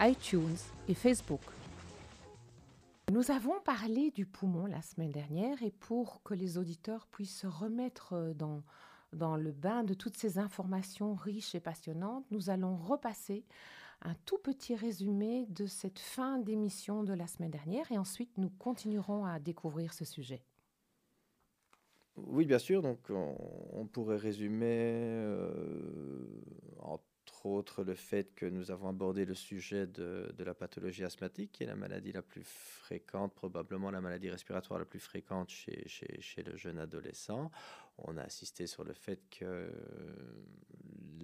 iTunes et Facebook. Nous avons parlé du poumon la semaine dernière et pour que les auditeurs puissent se remettre dans, dans le bain de toutes ces informations riches et passionnantes, nous allons repasser un tout petit résumé de cette fin d'émission de la semaine dernière et ensuite nous continuerons à découvrir ce sujet. Oui, bien sûr. Donc, on, pourrait résumer euh, en autres le fait que nous avons abordé le sujet de, la pathologie asthmatique, qui est la maladie la plus fréquente, probablement la maladie respiratoire la plus fréquente chez, le jeune adolescent. On a insisté sur le fait que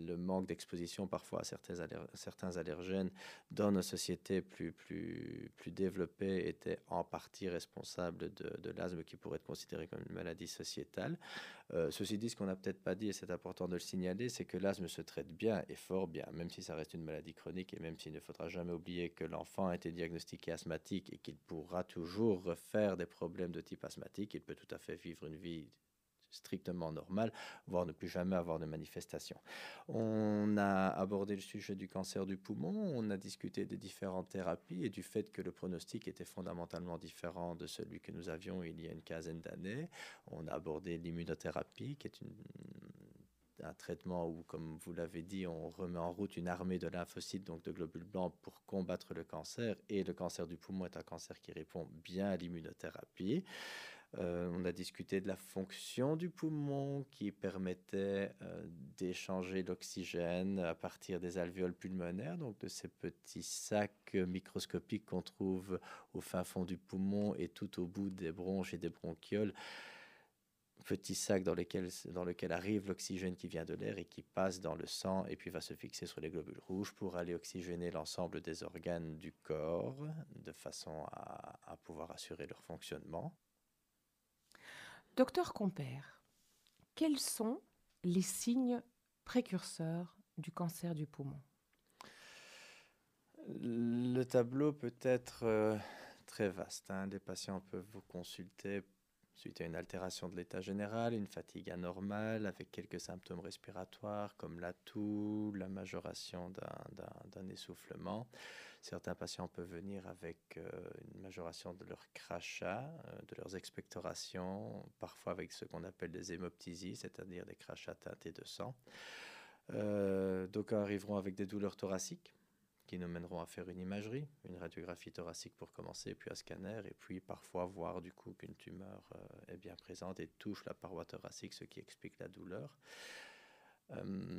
le manque d'exposition parfois à certains, allergènes dans nos sociétés plus, plus, plus développées était en partie responsable de, de l'asthme qui pourrait être considéré comme une maladie sociétale. Euh, ceci dit, ce qu'on n'a peut-être pas dit, et c'est important de le signaler, c'est que l'asthme se traite bien et fort bien, même si ça reste une maladie chronique et même s'il ne faudra jamais oublier que l'enfant a été diagnostiqué asthmatique et qu'il pourra toujours refaire des problèmes de type asthmatique, il peut tout à fait vivre une vie strictement normale, voire ne plus jamais avoir de manifestations. On a abordé le sujet du cancer du poumon, on a discuté des différentes thérapies et du fait que le pronostic était fondamentalement différent de celui que nous avions il y a une quinzaine d'années. On a abordé l'immunothérapie, qui est un traitement où, comme vous l'avez dit, on remet en route une armée de lymphocytes, donc de globules blancs, pour combattre le cancer. Et le cancer du poumon est un cancer qui répond bien à l'immunothérapie. Euh, on a discuté de la fonction du poumon qui permettait euh, d'échanger l'oxygène à partir des alvéoles pulmonaires, donc de ces petits sacs microscopiques qu'on trouve au fin fond du poumon et tout au bout des bronches et des bronchioles. Petits sacs dans, lesquels, dans arrive l'oxygène qui vient de l'air et qui passe dans le sang et puis va se fixer sur les globules rouges pour aller oxygéner l'ensemble des organes du corps de façon à pouvoir assurer leur fonctionnement. Docteur Compère, quels sont les signes précurseurs du cancer du poumon? Le tableau peut être euh, très vaste. Hein. Les patients peuvent vous consulter suite à une altération de l'état général, une fatigue anormale avec quelques symptômes respiratoires comme la toux, la majoration d'un essoufflement. Certains patients peuvent venir avec euh, une majoration de leur crachat, euh, de leurs expectorations, parfois avec ce qu'on appelle des hémoptysies, c'est-à-dire des crachats teintés de sang. Euh, D'aucuns arriveront avec des douleurs thoraciques qui nous mèneront à faire une imagerie, une radiographie thoracique pour commencer, puis un scanner, et puis parfois voir du coup qu'une tumeur est bien présente et touche la paroi thoracique, ce qui explique la douleur.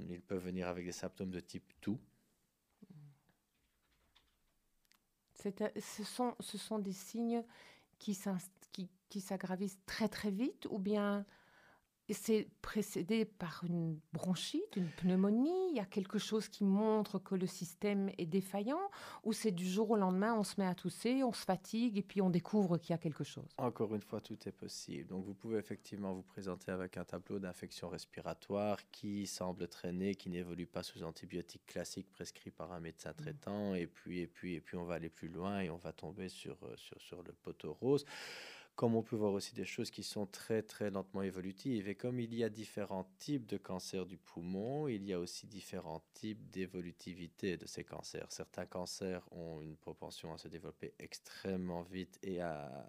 ils peuvent venir avec des symptômes de type toux, ce, sont, ce sont des signes qui, s'aggravissent très très vite ou bien c'est précédé par une bronchite, une pneumonie, il y a quelque chose qui montre que le système est défaillant, ou c'est du jour au lendemain, on se met à tousser, on se fatigue et puis on découvre qu'il y a quelque chose Encore une fois, tout est possible. Donc vous pouvez effectivement vous présenter avec un tableau d'infection respiratoire qui semble traîner, qui n'évolue pas sous antibiotiques classiques prescrits par un médecin mmh. traitant, et puis, et puis, et puis on va aller plus loin et on va tomber sur, euh, sur, sur le poteau rose. Comme on peut voir aussi des choses qui sont très très lentement évolutives. Et comme il y a différents types de cancers du poumon, il y a aussi différents types d'évolutivité de ces cancers. Certains cancers ont une propension à se développer extrêmement vite et à,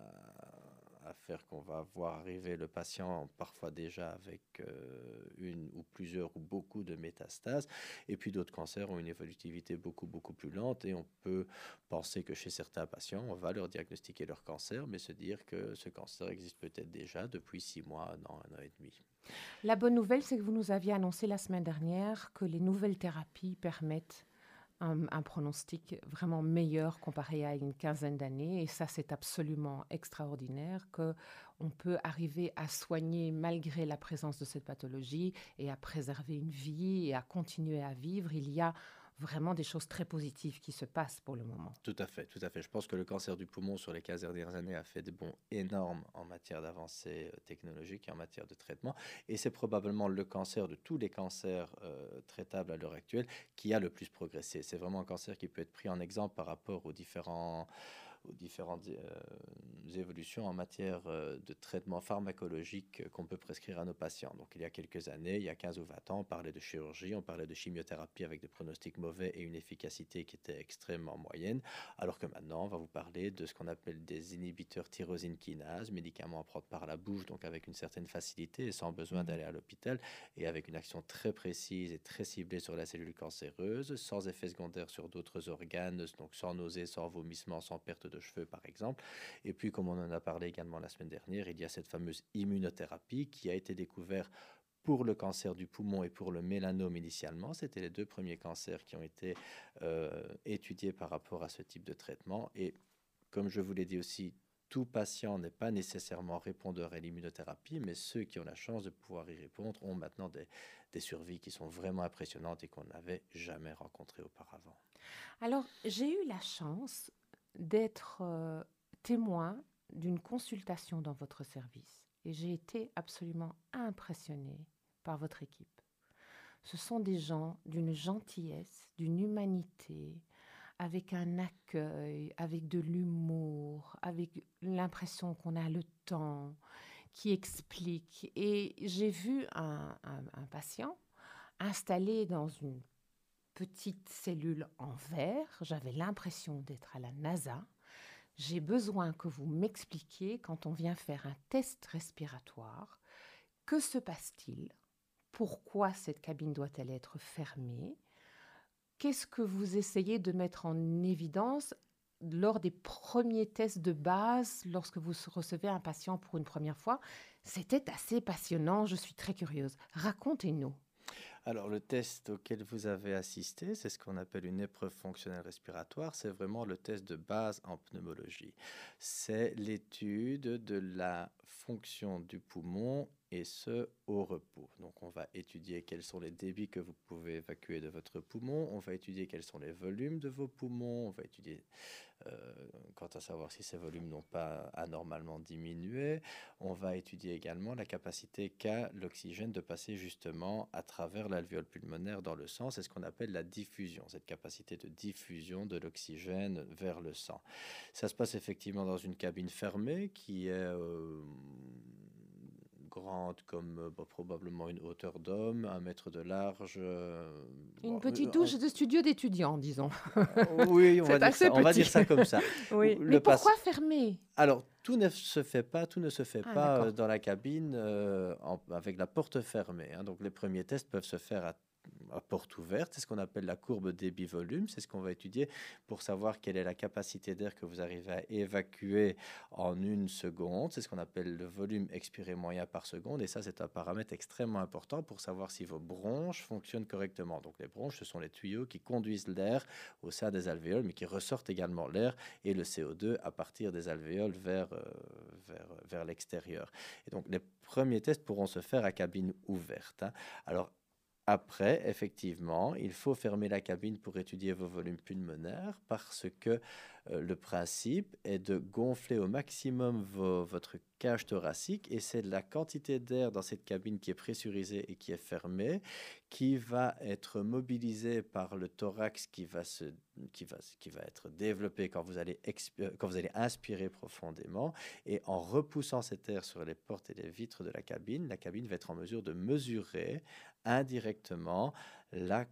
à faire qu'on va voir arriver le patient parfois déjà avec euh, une ou plusieurs ou beaucoup de métastases. Et puis d'autres cancers ont une évolutivité beaucoup, beaucoup plus lente. Et on peut penser que chez certains patients, on va leur diagnostiquer leur cancer, mais se dire que ce cancer existe peut-être déjà depuis six mois, un an, un an et demi. La bonne nouvelle, c'est que vous nous aviez annoncé la semaine dernière que les nouvelles thérapies permettent un, pronostic vraiment meilleur comparé à une quinzaine d'années. Et ça, c'est absolument extraordinaire que on peut arriver à soigner malgré la présence de cette pathologie et à préserver une vie et à continuer à vivre. Il y a vraiment des choses très positives qui se passent pour le moment. Tout à fait, tout à fait. Je pense que le cancer du poumon sur les 15 dernières années a fait des bons énormes en matière d'avancée euh, technologique et en matière de traitement. Et c'est probablement le cancer de tous les cancers euh, traitables à l'heure actuelle qui a le plus progressé. C'est vraiment un cancer qui peut être pris en exemple par rapport aux différents aux différentes euh, évolutions en matière euh, de traitement pharmacologique qu'on peut prescrire à nos patients. Donc il y a quelques années, il y a 15 ou 20 ans, on parlait de chirurgie, on parlait de chimiothérapie avec des pronostics mauvais et une efficacité qui était extrêmement moyenne, alors que maintenant, on va vous parler de ce qu'on appelle des inhibiteurs tyrosine kinase, médicaments à prendre par la bouche, donc avec une certaine facilité et sans besoin mmh. d'aller à l'hôpital, et avec une action très précise et très ciblée sur la cellule cancéreuse, sans effet secondaire sur d'autres organes, donc sans nausée, sans vomissement, sans perte de cheveux, par exemple. Et puis, comme on en a parlé également la semaine dernière, il y a cette fameuse immunothérapie qui a été découverte pour le cancer du poumon et pour le mélanome initialement. C'était les deux premiers cancers qui ont été euh, étudiés par rapport à ce type de traitement. Et comme je vous l'ai dit aussi, tout patient n'est pas nécessairement répondeur à l'immunothérapie, mais ceux qui ont la chance de pouvoir y répondre ont maintenant des, des survies qui sont vraiment impressionnantes et qu'on n'avait jamais rencontrées auparavant. Alors, j'ai eu la chance d'être euh, témoin d'une consultation dans votre service. Et j'ai été absolument impressionnée par votre équipe. Ce sont des gens d'une gentillesse, d'une humanité, avec un accueil, avec de l'humour, avec l'impression qu'on a le temps, qui explique. Et j'ai vu un, un patient installé dans une petite cellule en verre. J'avais l'impression d'être à la NASA. J'ai besoin que vous m'expliquiez quand on vient faire un test respiratoire, que se passe-t-il? Pourquoi cette cabine doit-elle être fermée? Qu'est-ce que vous essayez de mettre en évidence lors des premiers tests de base, lorsque vous recevez un patient pour une première fois? C'était assez passionnant, je suis très curieuse. Racontez-nous. Alors, le test auquel vous avez assisté, c'est ce qu'on appelle une épreuve fonctionnelle respiratoire. C'est vraiment le test de base en pneumologie. C'est l'étude de la fonction du poumon et ce au repos. Donc on va étudier quels sont les débits que vous pouvez évacuer de votre poumon, on va étudier quels sont les volumes de vos poumons, on va étudier euh, quant à savoir si ces volumes n'ont pas anormalement diminué, on va étudier également la capacité qu'a l'oxygène de passer justement à travers l'alvéole pulmonaire dans le sang, c'est ce qu'on appelle la diffusion, cette capacité de diffusion de l'oxygène vers le sang. Ça se passe effectivement dans une cabine fermée qui est... Euh, grande comme euh, bah, probablement une hauteur d'homme, un mètre de large. Euh, une petite touche de studio d'étudiants, disons. oui, on, va dire, ça, on va dire ça comme ça. oui. Mais pourquoi fermer? Alors, tout ne se fait pas, tout ne se fait ah, pas euh, dans la cabine avec la porte fermée. Hein. Donc, les premiers tests peuvent se faire à à porte ouverte. C'est ce qu'on appelle la courbe débit-volume. C'est ce qu'on va étudier pour savoir quelle est la capacité d'air que vous arrivez à évacuer en une seconde. C'est ce qu'on appelle le volume expiré moyen par seconde. Et ça, c'est un paramètre extrêmement important pour savoir si vos bronches fonctionnent correctement. Donc les bronches, ce sont les tuyaux qui conduisent l'air au sein des alvéoles, mais qui ressortent également l'air et le CO2 à partir des alvéoles vers, euh, vers, vers l'extérieur. Et donc les premiers tests pourront se faire à cabine ouverte. Hein. Alors après, effectivement, il faut fermer la cabine pour étudier vos volumes pulmonaires parce que euh, le principe est de gonfler au maximum votre cage thoracique et c'est la quantité d'air dans cette cabine qui est pressurisée et qui est fermée qui va être mobilisée par le thorax qui va, se, qui va, qui va être développé quand vous, allez quand vous allez inspirer profondément et en repoussant cet air sur les portes et les vitres de la cabine, la cabine va être en mesure de mesurer indirectement la,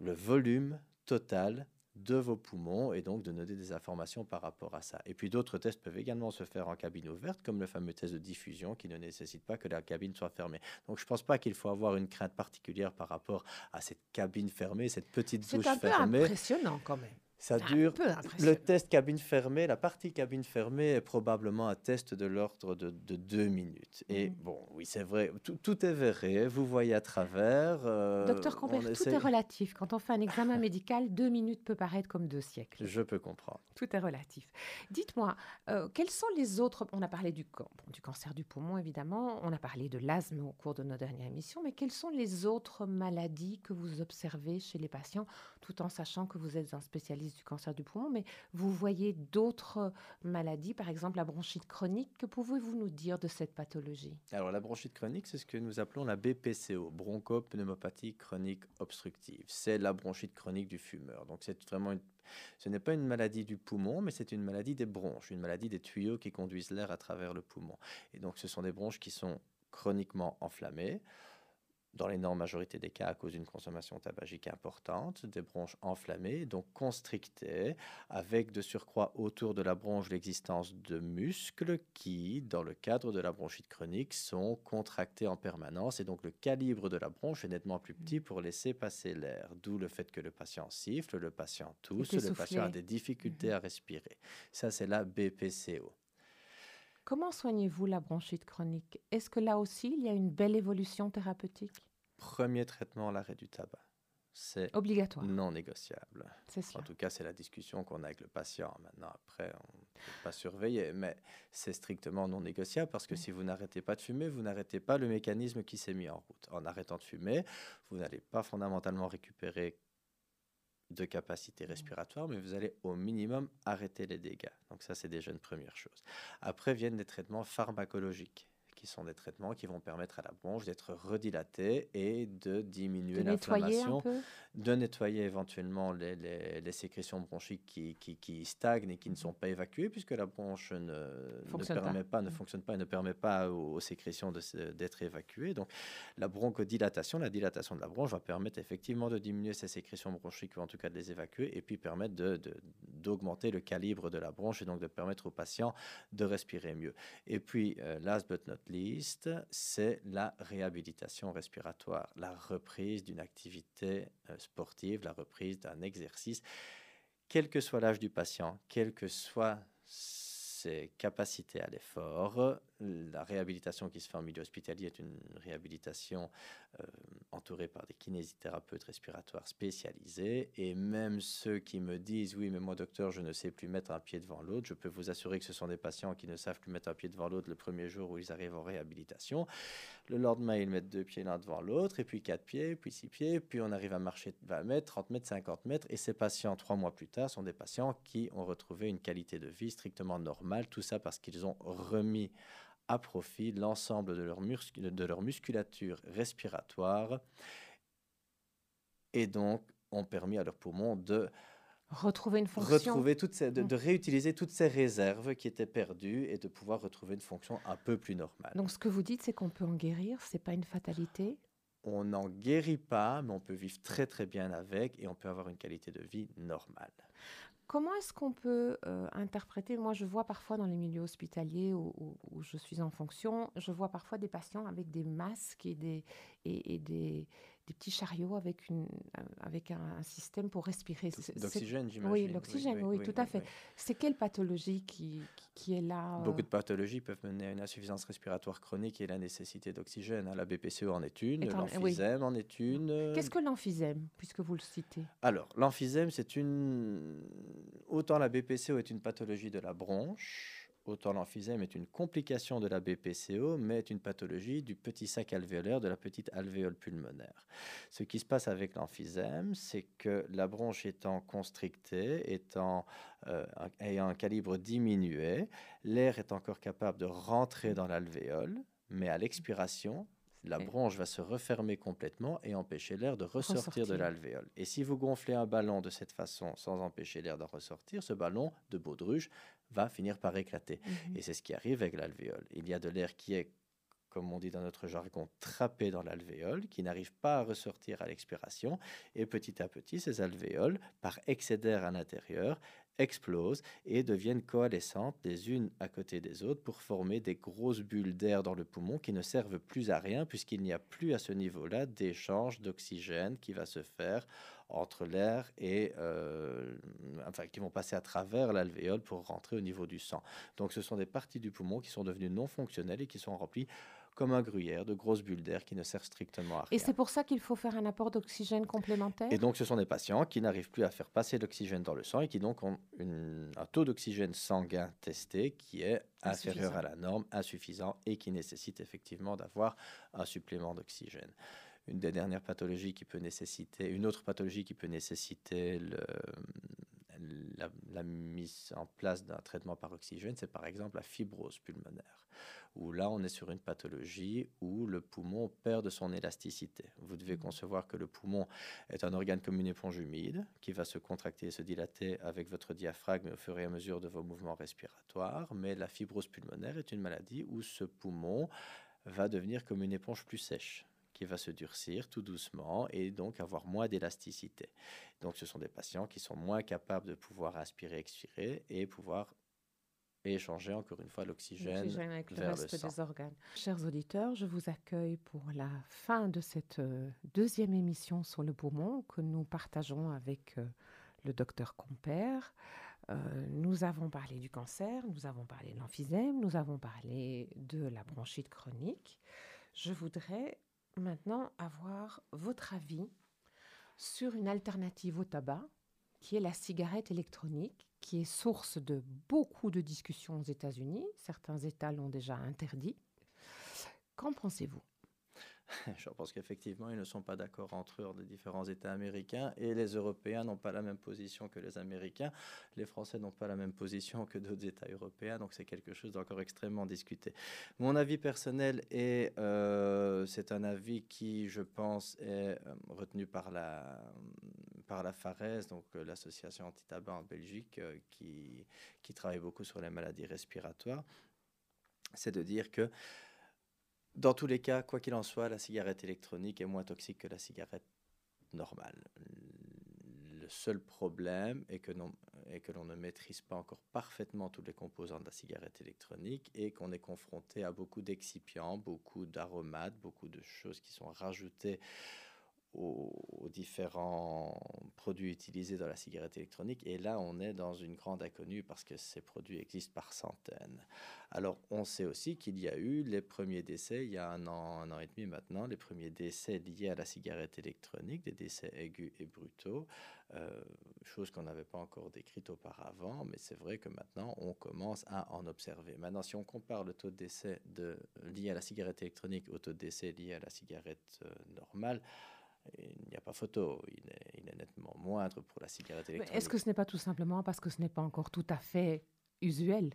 le volume total de vos poumons et donc de donner des informations par rapport à ça. Et puis d'autres tests peuvent également se faire en cabine ouverte, comme le fameux test de diffusion qui ne nécessite pas que la cabine soit fermée. Donc je ne pense pas qu'il faut avoir une crainte particulière par rapport à cette cabine fermée, cette petite douche fermée. C'est un peu impressionnant quand même. Ça dure. Le test cabine fermée, la partie cabine fermée est probablement un test de l'ordre de, deux minutes. Et mm. bon, oui, c'est vrai, tout, est verré, vous voyez à travers. Euh, Docteur Compère, tout est relatif. Quand on fait un examen médical, deux minutes peut paraître comme deux siècles. Je peux comprendre. Tout est relatif. Dites-moi, euh, quels sont les autres. On a parlé du, du cancer du poumon, évidemment, on a parlé de l'asthme au cours de nos dernières émissions, mais quelles sont les autres maladies que vous observez chez les patients, tout en sachant que vous êtes un spécialiste du cancer du poumon, mais vous voyez d'autres maladies, par exemple la bronchite chronique. Que pouvez-vous nous dire de cette pathologie? Alors la bronchite chronique, c'est ce que nous appelons la BPCO, bronchopneumopathie chronique obstructive. C'est la bronchite chronique du fumeur. Donc c'est vraiment ce n'est pas une maladie du poumon, mais c'est une maladie des bronches, une maladie des tuyaux qui conduisent l'air à travers le poumon. Et donc ce sont des bronches qui sont chroniquement enflammées dans l'énorme majorité des cas à cause d'une consommation tabagique importante, des bronches enflammées, donc constrictées, avec de surcroît autour de la bronche l'existence de muscles qui, dans le cadre de la bronchite chronique, sont contractés en permanence et donc le calibre de la bronche est nettement plus petit pour laisser passer l'air, d'où le fait que le patient siffle, le patient tousse, le patient a des difficultés mhm. à respirer. Ça, c'est la BPCO. Comment soignez-vous la bronchite chronique? Est-ce que là aussi, il y a une belle évolution thérapeutique? Premier traitement, l'arrêt du tabac. C'est obligatoire. Non négociable. En tout cas, c'est la discussion qu'on a avec le patient. Maintenant, après, on ne peut pas surveiller, mais c'est strictement non négociable parce que si vous n'arrêtez pas de fumer, vous n'arrêtez pas le mécanisme qui s'est mis en route. En arrêtant de fumer, vous n'allez pas fondamentalement récupérer de capacité respiratoire, mais vous allez au minimum arrêter les dégâts. Donc ça, c'est déjà une première chose. Après viennent des traitements pharmacologiques qui sont des traitements qui vont permettre à la bronche d'être redilatée et de diminuer l'inflammation, de nettoyer éventuellement les, les, sécrétions bronchiques qui, qui, qui, stagnent et qui ne sont pas évacuées, puisque la bronche ne, ne permet pas. ne mm. fonctionne pas et ne permet pas aux, sécrétions d'être évacuées. Donc la bronchodilatation, la dilatation de la bronche va permettre effectivement de diminuer ces sécrétions bronchiques ou en tout cas de les évacuer et puis permettre d'augmenter de, le calibre de la bronche et donc de permettre aux patients de respirer mieux. Et puis, euh, last but not liste, c'est la réhabilitation respiratoire, la reprise d'une activité euh, sportive, la reprise d'un exercice, quel que soit l'âge du patient, quel que soit ses capacités à l'effort. La réhabilitation qui se fait en milieu hospitalier est une réhabilitation euh, entourée par des kinésithérapeutes respiratoires spécialisés. Et même ceux qui me disent Oui, mais moi, docteur, je ne sais plus mettre un pied devant l'autre, je peux vous assurer que ce sont des patients qui ne savent plus mettre un pied devant l'autre le premier jour où ils arrivent en réhabilitation. Le lendemain, ils mettent deux pieds l'un devant l'autre, et puis quatre pieds, puis six pieds, puis on arrive à marcher 20 mètres, 30 mètres, 50 mètres. Et ces patients, trois mois plus tard, sont des patients qui ont retrouvé une qualité de vie strictement normale. Tout ça parce qu'ils ont remis à profit l'ensemble de, leur de leur musculature respiratoire et donc ont permis à leurs poumons de retrouver une fonction. Retrouver toutes ces, de, réutiliser toutes ces réserves qui étaient perdues et de pouvoir retrouver une fonction un peu plus normale. Donc ce que vous dites, c'est qu'on peut en guérir, c'est pas une fatalité On n'en guérit pas, mais on peut vivre très très bien avec et on peut avoir une qualité de vie normale. Comment est-ce qu'on peut euh, interpréter? Moi, je vois parfois dans les milieux hospitaliers où, où, je suis en fonction, je vois parfois des patients avec des masques et des, et, et des, des petits chariots avec, une, avec un, système pour respirer. D'oxygène, j'imagine. Oui, l'oxygène, oui, tout à fait. C'est quelle pathologie qui, qui est là euh? Beaucoup de pathologies peuvent mener à une insuffisance respiratoire chronique et la nécessité d'oxygène. Hein. La BPCO en est une, l'emphysème en est une. Euh. Qu'est-ce que l'emphysème, puisque vous le citez? Alors, l'emphysème, c'est une... Autant la BPCO est une pathologie de la bronche, Autant l'emphysème est une complication de la BPCO, mais est une pathologie du petit sac alvéolaire, de la petite alvéole pulmonaire. Ce qui se passe avec l'emphysème, c'est que la bronche étant constrictée, étant, euh, ayant un calibre diminué, l'air est encore capable de rentrer dans l'alvéole, mais à l'expiration, la bronche va se refermer complètement et empêcher l'air de ressortir, de l'alvéole. Et si vous gonflez un ballon de cette façon sans empêcher l'air de ressortir, ce ballon de baudruche va finir par éclater. Mhm. Et c'est ce qui arrive avec l'alvéole. Il y a de l'air qui est comme on dit dans notre jargon, trappés dans l'alvéole, qui n'arrivent pas à ressortir à l'expiration. Et petit à petit, ces alvéoles, par excès d'air à l'intérieur, explosent et deviennent coalescentes les unes à côté des autres pour former des grosses bulles d'air dans le poumon qui ne servent plus à rien puisqu'il n'y a plus à ce niveau-là d'échange d'oxygène qui va se faire entre l'air et euh, enfin qui vont passer à travers l'alvéole pour rentrer au niveau du sang. Donc ce sont des parties du poumon qui sont devenues non fonctionnelles et qui sont remplies comme un gruyère, de grosses bulles d'air qui ne servent strictement à rien. Et c'est pour ça qu'il faut faire un apport d'oxygène complémentaire? Et donc, ce sont des patients qui n'arrivent plus à faire passer l'oxygène dans le sang et qui donc ont un taux d'oxygène sanguin testé qui est inférieur à la norme, insuffisant et qui nécessite effectivement d'avoir un supplément d'oxygène une des dernières pathologies qui peut nécessiter, une autre pathologie qui peut nécessiter le, la, mise en place d'un traitement par oxygène, c'est par exemple la fibrose pulmonaire, où là on est sur une pathologie où le poumon perd de son élasticité. Vous devez mmh. concevoir que le poumon est un organe comme une éponge humide qui va se contracter et se dilater avec votre diaphragme au fur et à mesure de vos mouvements respiratoires, mais la fibrose pulmonaire est une maladie où ce poumon va devenir comme une éponge plus sèche qui va se durcir tout doucement et donc avoir moins d'élasticité. Donc ce sont des patients qui sont moins capables de pouvoir aspirer, expirer et pouvoir échanger encore une fois l'oxygène avec le reste des organes. Chers auditeurs, je vous accueille pour la fin de cette euh, deuxième émission sur le poumon que nous partageons avec euh, le docteur Compère. Euh, nous avons parlé du cancer, nous avons parlé de l'emphysème, nous avons parlé de la bronchite chronique. Je voudrais maintenant avoir votre avis sur une alternative au tabac, qui est la cigarette électronique, qui est source de beaucoup de discussions aux États-Unis. Certains États l'ont déjà interdit. Qu'en pensez-vous? Je pense qu'effectivement, ils ne sont pas d'accord entre eux, les différents États américains, et les Européens n'ont pas la même position que les Américains. Les Français n'ont pas la même position que d'autres États européens, donc c'est quelque chose d'encore extrêmement discuté. Mon avis personnel est, euh, c'est un avis qui, je pense, est euh, retenu par la, par la FARES, donc euh, l'association anti-tabac en Belgique, qui, qui travaille beaucoup sur les maladies respiratoires. C'est de dire que dans tous les cas, quoi qu'il en soit, la cigarette électronique est moins toxique que la cigarette normale. Le seul problème est que, l'on ne maîtrise pas encore parfaitement tous les composants de la cigarette électronique et qu'on est confronté à beaucoup d'excipients, beaucoup d'aromates, beaucoup de choses qui sont rajoutées aux, différents produits utilisés dans la cigarette électronique. Et là, on est dans une grande inconnue parce que ces produits existent par centaines. Alors, on sait aussi qu'il y a eu les premiers décès, il y a un an, un an et demi maintenant, les premiers décès liés à la cigarette électronique, des décès aigus et brutaux, euh, chose qu'on n'avait pas encore décrite auparavant, mais c'est vrai que maintenant, on commence à en observer. Maintenant, si on compare le taux de décès lié à la cigarette électronique au taux de décès lié à la cigarette euh, normale, il n'y a pas photo, il est, nettement moindre pour la cigarette électronique. Est-ce que ce n'est pas tout simplement parce que ce n'est pas encore tout à fait usuel?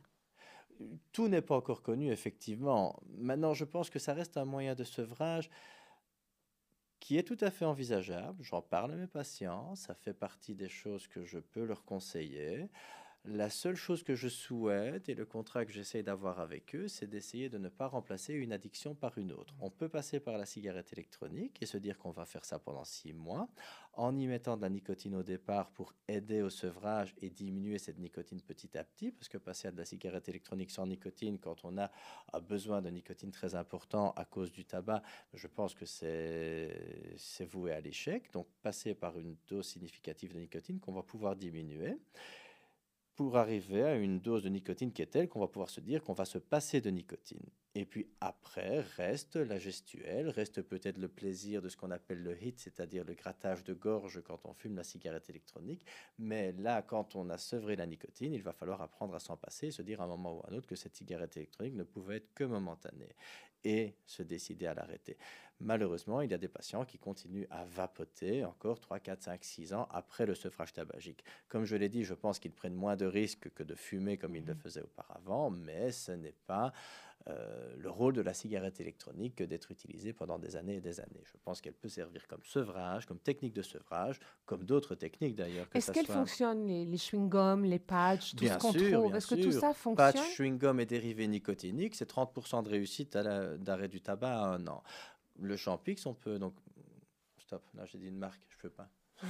Tout n'est pas encore connu, effectivement. Maintenant, je pense que ça reste un moyen de sevrage qui est tout à fait envisageable. J'en parle à mes patients, ça fait partie des choses que je peux leur conseiller. La seule chose que je souhaite et le contrat que j'essaie d'avoir avec eux, c'est d'essayer de ne pas remplacer une addiction par une autre. On peut passer par la cigarette électronique et se dire qu'on va faire ça pendant six mois en y mettant de la nicotine au départ pour aider au sevrage et diminuer cette nicotine petit à petit, parce que passer à de la cigarette électronique sans nicotine quand on a besoin de nicotine très important à cause du tabac, je pense que c'est voué à l'échec. Donc passer par une dose significative de nicotine qu'on va pouvoir diminuer pour arriver à une dose de nicotine qui est telle qu'on va pouvoir se dire qu'on va se passer de nicotine. Et puis après, reste la gestuelle, reste peut-être le plaisir de ce qu'on appelle le hit, c'est-à-dire le grattage de gorge quand on fume la cigarette électronique. Mais là, quand on a sevré la nicotine, il va falloir apprendre à s'en passer et se dire à un moment ou à un autre que cette cigarette électronique ne pouvait être que momentanée et se décider à l'arrêter. Malheureusement, il y a des patients qui continuent à vapoter encore 3, 4, 5, 6 ans après le sevrage tabagique. Comme je l'ai dit, je pense qu'ils prennent moins de risques que de fumer comme ils le mmh. faisaient auparavant, mais ce n'est pas euh, le rôle de la cigarette électronique que d'être utilisée pendant des années et des années. Je pense qu'elle peut servir comme sevrage, comme technique de sevrage, comme d'autres techniques d'ailleurs. Est-ce qu'elle fonctionne, les, les chewing-gums, les patchs, tout ce qu'on trouve? Est-ce que tout ça fonctionne? Patch, chewing-gum et dérivés nicotiniques, c'est 30% de réussite d'arrêt du tabac à un an. Le Champix, on peut donc... Stop, là j'ai dit une marque, je peux pas.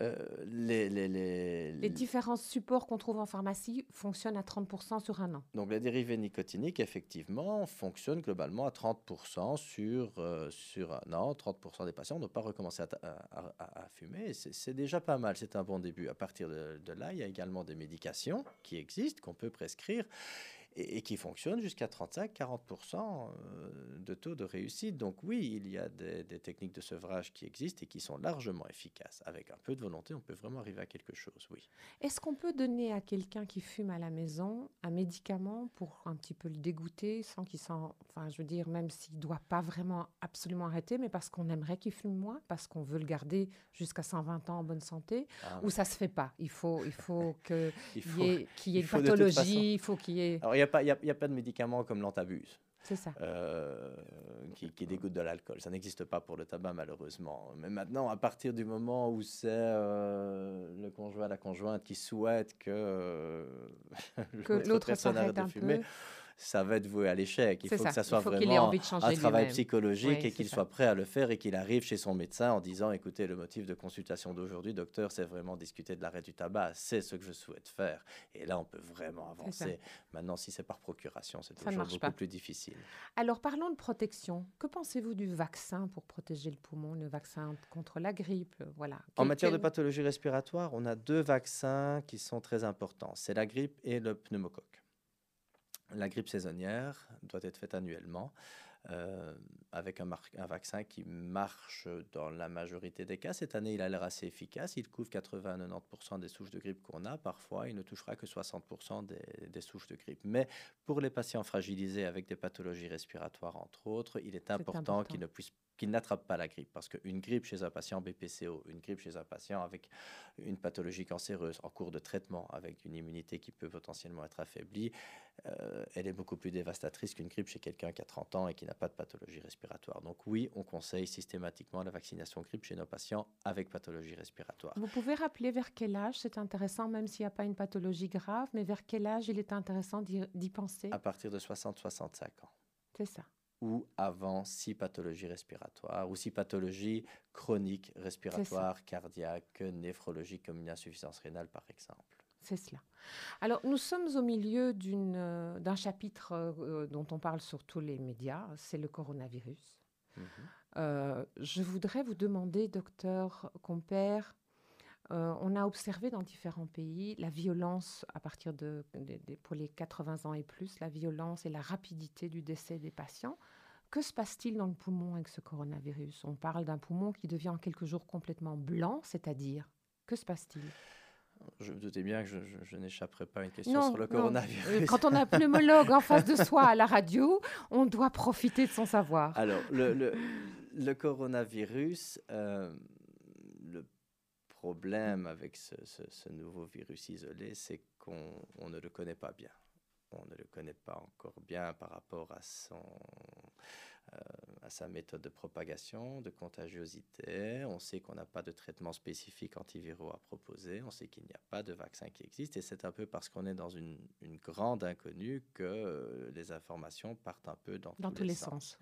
Euh, les, les, les, les, différents supports qu'on trouve en pharmacie fonctionnent à 30% sur un an. Donc les dérivés nicotiniques, effectivement, fonctionnent globalement à 30% sur, euh, sur un an. 30% des patients n'ont pas recommencé à, à, fumer. C'est déjà pas mal, c'est un bon début. À partir de, de, là, il y a également des médications qui existent, qu'on peut prescrire et, qui fonctionne jusqu'à 35-40% euh, de taux de réussite. Donc oui, il y a des, techniques de sevrage qui existent et qui sont largement efficaces. Avec un peu de volonté, on peut vraiment arriver à quelque chose, oui. Est-ce qu'on peut donner à quelqu'un qui fume à la maison un médicament pour un petit peu le dégoûter sans qu'il s'en... Enfin, je veux dire, même s'il ne doit pas vraiment absolument arrêter, mais parce qu'on aimerait qu'il fume moins, parce qu'on veut le garder jusqu'à 120 ans en bonne santé, ah ou ça ne se fait pas? Il faut, il faut qu'il y ait, qu y ait une pathologie, il faut qu'il y ait a, a, pas de médicament comme l'antabuse. C'est ça. Euh, qui, qui, dégoûte de l'alcool. Ça n'existe pas pour le tabac, malheureusement. Mais maintenant, à partir du moment où c'est euh, le conjoint, la conjointe qui souhaite que, euh, que l'autre personne arrête de fumer, ça va être voué à l'échec. Il faut que ça soit vraiment un travail psychologique et qu'il soit prêt à le faire et qu'il arrive chez son médecin en disant écoutez, le motif de consultation d'aujourd'hui, docteur, c'est vraiment discuter de l'arrêt du tabac. C'est ce que je souhaite faire. Et là, on peut vraiment avancer. Maintenant, si c'est par procuration, c'est toujours beaucoup plus difficile. Alors, parlons de protection. Que pensez-vous du vaccin pour protéger le poumon, le vaccin contre la grippe voilà. En matière de pathologie respiratoire, on a deux vaccins qui sont très importants. C'est la grippe et le pneumocoque. La grippe saisonnière doit être faite annuellement euh, avec un, un, vaccin qui marche dans la majorité des cas. Cette année, il a l'air assez efficace. Il couvre 80-90% des souches de grippe qu'on a. Parfois, il ne touchera que 60% des, des, souches de grippe. Mais pour les patients fragilisés avec des pathologies respiratoires, entre autres, il est important, important. qu'ils ne puissent qu'il n'attrape pas la grippe. Parce qu'une grippe chez un patient BPCO, une grippe chez un patient avec une pathologie cancéreuse en cours de traitement, avec une immunité qui peut potentiellement être affaiblie, euh, elle est beaucoup plus dévastatrice qu'une grippe chez quelqu'un qui a 30 ans et qui n'a pas de pathologie respiratoire. Donc oui, on conseille systématiquement la vaccination grippe chez nos patients avec pathologie respiratoire. Vous pouvez rappeler vers quel âge c'est intéressant, même s'il n'y a pas une pathologie grave, mais vers quel âge il est intéressant d'y penser? À partir de 60-65 ans. C'est ça ou avant six pathologies respiratoires ou six pathologies chroniques respiratoires, cardiaques, néphrologiques comme une insuffisance rénale par exemple. C'est cela. Alors nous sommes au milieu euh, d'un chapitre euh, dont on parle sur tous les médias, c'est le coronavirus. Euh, je voudrais vous demander, docteur Compère, on a observé dans différents pays la violence à partir de, pour les 80 ans et plus, la violence et la rapidité du décès des patients. Que se passe-t-il dans le poumon avec ce coronavirus? On parle d'un poumon qui devient en quelques jours complètement blanc, c'est-à-dire que se passe-t-il? Je me doutais bien que je, n'échapperai pas à une question sur le coronavirus. Euh, quand on a un pneumologue en face de soi à la radio, on doit profiter de son savoir. Alors, le, le, le coronavirus, euh, problème avec ce, ce, nouveau virus isolé, c'est qu'on ne le connaît pas bien on ne le connaît pas encore bien par rapport à, son, euh, à sa méthode de propagation, de contagiosité. On sait qu'on n'a pas de traitement spécifique antiviraux à proposer. On sait qu'il n'y a pas de vaccin qui existe. Et c'est un peu parce qu'on est dans une, grande inconnue que euh, les informations partent un peu dans, tous, les, sens.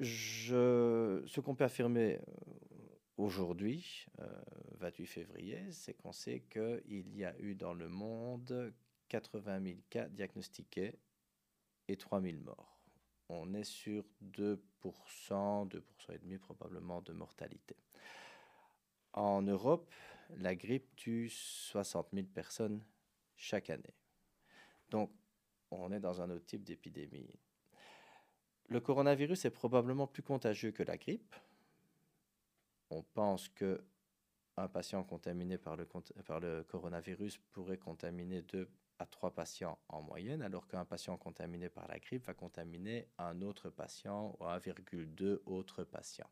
Je, ce qu'on peut affirmer euh, aujourd'hui, 28 février, c'est qu'on sait qu'il y a eu dans le monde 80 000 cas diagnostiqués et 3 000 morts. On est sur 2%, 2% et demi probablement de mortalité. En Europe, la grippe tue 60 000 personnes chaque année. Donc, on est dans un autre type d'épidémie. Le coronavirus est probablement plus contagieux que la grippe. On pense que un patient contaminé par le, par le coronavirus pourrait contaminer deux à trois patients en moyenne, alors qu'un patient contaminé par la grippe va contaminer un autre patient ou 1,2 autres patients.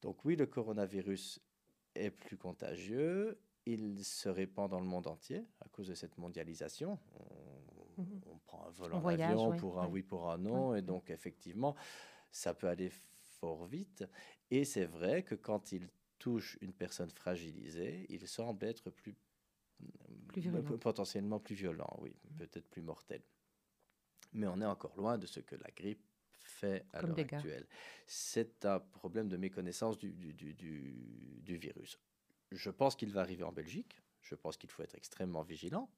Donc oui, le coronavirus est plus contagieux, il se répand dans le monde entier à cause de cette mondialisation. On, prend un vol en, avion pour un oui, pour un non. Et donc, effectivement, ça peut aller fort vite. Et c'est vrai que quand il touche une personne fragilisée, il semble être plus, potentiellement plus violent, oui, peut-être plus mortel. Mais on est encore loin de ce que la grippe fait à l'heure actuelle. C'est un problème de méconnaissance du, du, du, du virus. Je pense qu'il va arriver en Belgique. Je pense qu'il faut être extrêmement vigilant.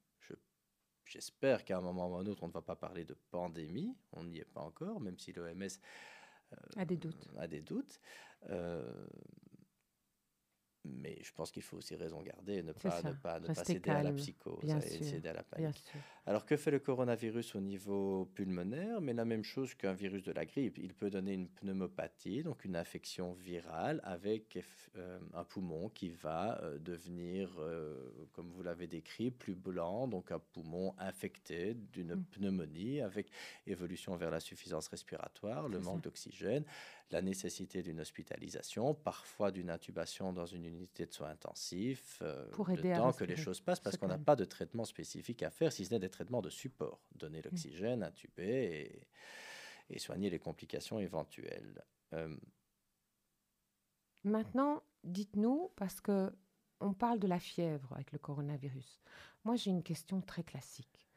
J'espère qu'à un moment ou à un autre, on ne va pas parler de pandémie. On n'y est pas encore, même si l'OMS euh, a des doutes. Des doutes. Mais je pense qu'il faut aussi raison garder et ne pas, ne pas, ne pas céder à la psychose et céder à la panique. Alors que fait le coronavirus au niveau pulmonaire? Mais la même chose qu'un virus de la grippe. Il peut donner une pneumopathie, donc une infection virale avec euh, un poumon qui va euh, devenir, euh, comme vous l'avez décrit, plus blanc, donc un poumon infecté d'une mm. pneumonie avec évolution vers la suffisance respiratoire, le manque d'oxygène, la nécessité d'une hospitalisation, parfois d'une intubation dans une unité de soins intensifs, pour aider le temps que les choses passent, parce qu'on n'a pas de traitement spécifique à faire, si ce n'est d'être traitement de support, donner mm. l'oxygène, intuber et, et, soigner les complications éventuelles. Euh, Maintenant, dites-nous, parce que on parle de la fièvre avec le coronavirus. Moi, j'ai une question très classique.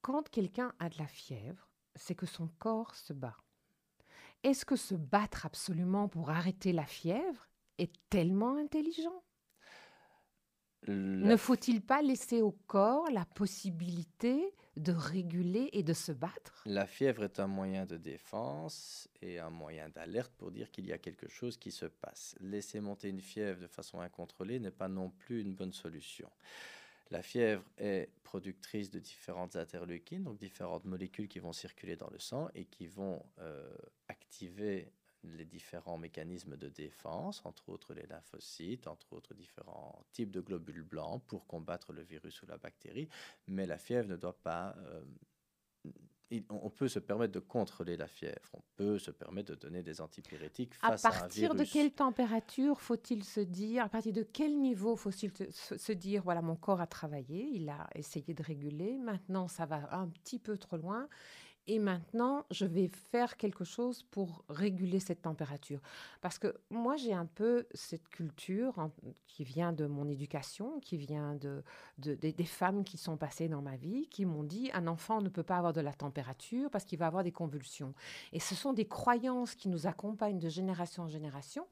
Quand quelqu'un a de la fièvre, c'est que son corps se bat. Est-ce que se battre absolument pour arrêter la fièvre est tellement intelligent? Ne faut-il pas laisser au corps la possibilité de réguler et de se battre? La fièvre est un moyen de défense et un moyen d'alerte pour dire qu'il y a quelque chose qui se passe. Laisser monter une fièvre de façon incontrôlée n'est pas non plus une bonne solution. La fièvre est productrice de différentes interleukines, donc différentes molécules qui vont circuler dans le sang et qui vont euh, activer les différents mécanismes de défense, entre autres les lymphocytes, entre autres différents types de globules blancs pour combattre le virus ou la bactérie. Mais la fièvre ne doit pas... Euh, on peut se permettre de contrôler la fièvre, on peut se permettre de donner des antipyrétiques face à, un virus. À partir de quelle température faut-il se dire, à partir de quel niveau faut-il se dire, voilà, mon corps a travaillé, il a essayé de réguler, maintenant ça va un petit peu trop loin, et maintenant, je vais faire quelque chose pour réguler cette température. Parce que moi, j'ai un peu cette culture qui vient de mon éducation, qui vient de, des femmes qui sont passées dans ma vie, qui m'ont dit un enfant ne peut pas avoir de la température parce qu'il va avoir des convulsions. Et ce sont des croyances qui nous accompagnent de génération en génération.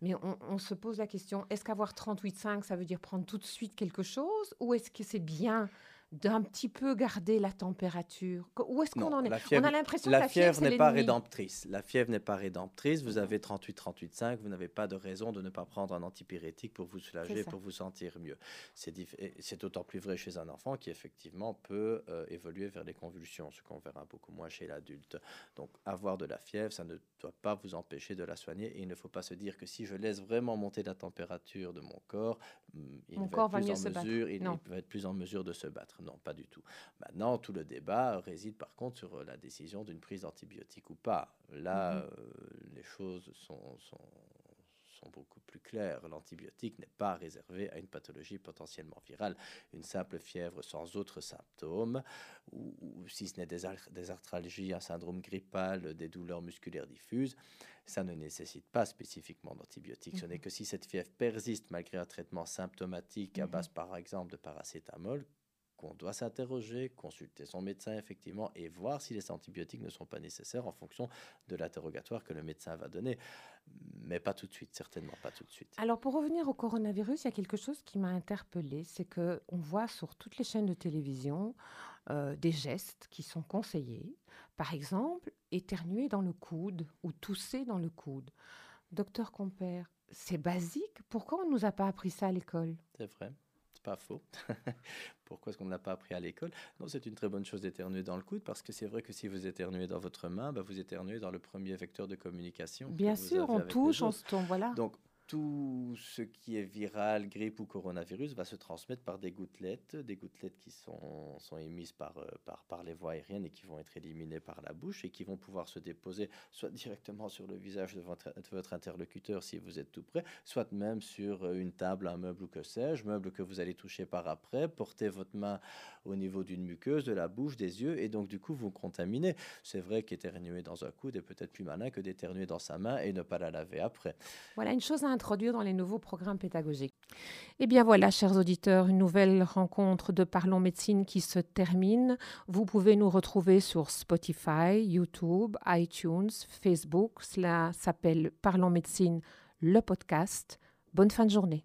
Mais on se pose la question est-ce qu'avoir 38,5, ça veut dire prendre tout de suite quelque chose Ou est-ce que c'est bien d'un petit peu garder la température Où est-ce qu'on en est? On a l'impression que la fièvre, n'est pas rédemptrice. La fièvre n'est pas rédemptrice. Vous avez 38, 38,5. Vous n'avez pas de raison de ne pas prendre un antipyrétique pour vous soulager, pour vous sentir mieux. C'est d'autant plus vrai chez un enfant qui effectivement peut euh, évoluer vers les convulsions, ce qu'on verra beaucoup moins chez l'adulte. Donc avoir de la fièvre, ça ne doit pas vous empêcher de la soigner. Et il ne faut pas se dire que si je laisse vraiment monter la température de mon corps, hmm, il, va, être plus en mesure, il va être plus en mesure de se battre. Non, pas du tout. Maintenant, tout le débat réside par contre sur euh, la décision d'une prise d'antibiotiques ou pas. Là, mhm. euh, les choses sont, sont, beaucoup plus claires. L'antibiotique n'est pas réservé à une pathologie potentiellement virale. Une simple fièvre sans autres symptômes, ou, si ce n'est des, des arthralgies, un syndrome grippal, des douleurs musculaires diffuses, ça ne nécessite pas spécifiquement d'antibiotiques. Ce n'est mhm. que si cette fièvre persiste malgré un traitement symptomatique à mhm. base, par exemple, de paracétamol, qu'on doit s'interroger, consulter son médecin effectivement et voir si les antibiotiques ne sont pas nécessaires en fonction de l'interrogatoire que le médecin va donner. Mais pas tout de suite, certainement pas tout de suite. Alors pour revenir au coronavirus, il y a quelque chose qui m'a interpellée, c'est que on voit sur toutes les chaînes de télévision euh, des gestes qui sont conseillés. Par exemple, éternuer dans le coude ou tousser dans le coude. Docteur Compère, c'est basique? Pourquoi on ne nous a pas appris ça à l'école? C'est vrai pas faux. Pourquoi est-ce qu'on ne l'a pas appris à l'école Non, c'est une très bonne chose d'éternuer dans le coude parce que c'est vrai que si vous éternuez dans votre main, bah, vous éternuez dans le premier vecteur de communication. Bien sûr, on touche, on se tombe, voilà. Donc, tout ce qui est viral, grippe ou coronavirus va se transmettre par des gouttelettes, des gouttelettes qui sont, sont émises par, euh, par, par les voies aériennes et qui vont être éliminées par la bouche et qui vont pouvoir se déposer soit directement sur le visage de votre, de votre interlocuteur si vous êtes tout près, soit même sur euh, une table, un meuble ou que sais-je, meuble que vous allez toucher par après, porter votre main au niveau d'une muqueuse, de la bouche, des yeux et donc du coup vous contaminez. C'est vrai qu'éternuer dans un coude est peut-être plus malin que d'éternuer dans sa main et ne pas la laver après. Voilà une chose à dans les nouveaux programmes pédagogiques. Et eh bien voilà, chers auditeurs, une nouvelle rencontre de Parlons Médecine qui se termine. Vous pouvez nous retrouver sur Spotify, YouTube, iTunes, Facebook. Cela s'appelle Parlons Médecine, le podcast. Bonne fin de journée.